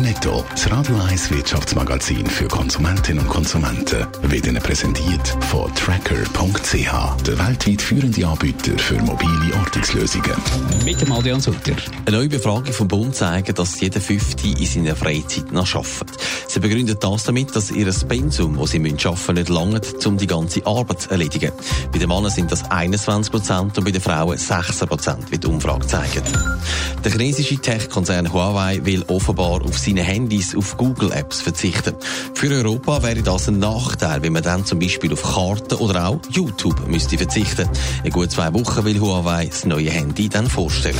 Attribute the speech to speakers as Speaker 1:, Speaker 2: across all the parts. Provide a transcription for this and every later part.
Speaker 1: Netto, das Radio 1 Wirtschaftsmagazin für Konsumentinnen und Konsumenten, wird Ihnen präsentiert von Tracker.ch, der weltweit führende Anbieter für mobile Ortungslösungen.
Speaker 2: Mit dem Adrian Sutter.
Speaker 3: Eine neue Befragung vom Bund zeigt, dass jeder Fünfte in seiner Freizeit noch arbeitet. Sie begründet das damit, dass ihr Pensum, das sie arbeiten müssen, nicht langt, um die ganze Arbeit zu erledigen. Bei den Männern sind das 21 Prozent und bei den Frauen 16 Prozent, wie die Umfrage zeigt. Der chinesische Tech-Konzern Huawei will offenbar auf seine Handys auf Google Apps verzichten. Für Europa wäre das ein Nachteil, wenn man dann zum Beispiel auf Karten oder auch YouTube müsste verzichten. In gut zwei Wochen will Huawei das neue Handy dann vorstellen.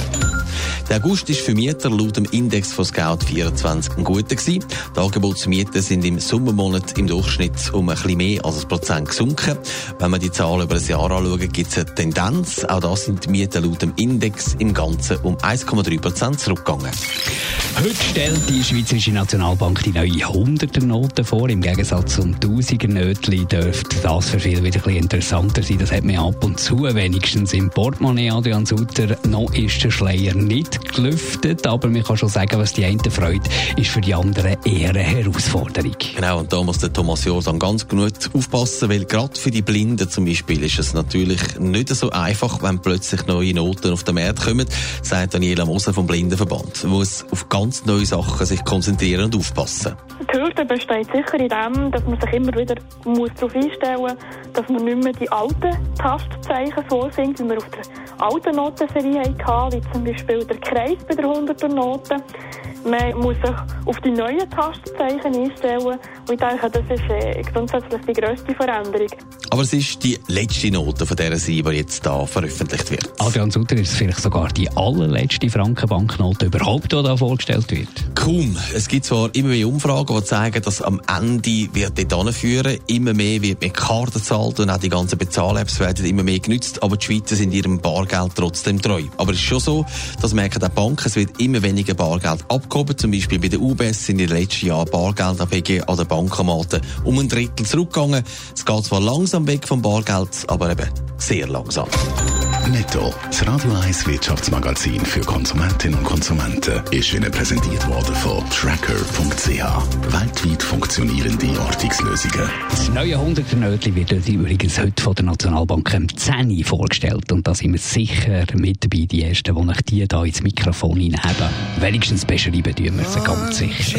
Speaker 3: Der August ist für Mieter laut dem Index von Scout24 ein guter gewesen. Die Angebotsmieten sind im Sommermonat im Durchschnitt um ein bisschen mehr als ein Prozent gesunken. Wenn man die Zahlen über ein Jahr anschaut, gibt es eine Tendenz. Auch da sind die Mieten laut dem Index im Ganzen um 1,3 Prozent zurückgegangen.
Speaker 2: Heute stellt die Schweizerische Nationalbank die neue 100er-Note vor. Im Gegensatz zum 1000er-Nötchen dürfte das für viele wieder ein bisschen interessanter sein. Das hat man ab und zu wenigstens im Portemonnaie, Adrian Sutter. Noch ist der Schleier nicht gelüftet, aber man kann schon sagen, was die einen freut, ist für die anderen eher eine Herausforderung.
Speaker 3: Genau, und da muss der Thomas Josan ganz gut aufpassen, weil gerade für die Blinden zum Beispiel ist es natürlich nicht so einfach, wenn plötzlich neue Noten auf den Markt kommen, sagt Daniela Moser vom Blindenverband. Man muss auf ganz neue Sachen sich konzentrieren und aufpassen.
Speaker 4: Die Hürde besteht sicher in dem, dass man sich immer wieder muss darauf einstellen muss, dass man nicht mehr die alten Tastzeichen vorsingt, wie wir auf der alten Notenserie hatten, wie zum Beispiel der Kreis bei der 100er Note. Man muss sich auf die neuen Tastzeichen einstellen und ich denke, das ist äh, grundsätzlich die grösste Veränderung.
Speaker 3: Aber es ist die letzte Note von dieser Serie, die jetzt hier veröffentlicht wird.
Speaker 2: Adrian Sutter, ist es vielleicht sogar die allerletzte Frankenbanknote überhaupt, die da vorgestellt wird?
Speaker 3: Kaum. Es gibt zwar immer mehr Umfragen, die zeigen, dass am Ende wird dort hinführen. Immer mehr wird mit Karten gezahlt und auch die ganzen Bezahl-Apps werden immer mehr genutzt, aber die Schweizer sind ihrem Bargeld trotzdem treu. Aber es ist schon so, das merken auch Banken, es wird immer weniger Bargeld abgehoben. Zum Beispiel bei der UBS sind in den letzten Jahren Bargeldabhänge an den Bankomaten um ein Drittel zurückgegangen. Es geht zwar langsam weg vom Bargeld, aber eben sehr langsam.
Speaker 1: Netto, das Radio 1 Wirtschaftsmagazin für Konsumentinnen und Konsumenten, ist Ihnen präsentiert worden von Tracker.ch. Weltweit funktionierende Ortungslösungen.
Speaker 2: Das neue 100er-Nötchen wird uns übrigens heute von der Nationalbank im 10 vorgestellt. Und da sind wir sicher mit dabei, die Ersten, die euch die hier ins Mikrofon hineinheben. Wenigstens beschreiben tun wir sie ganz sicher.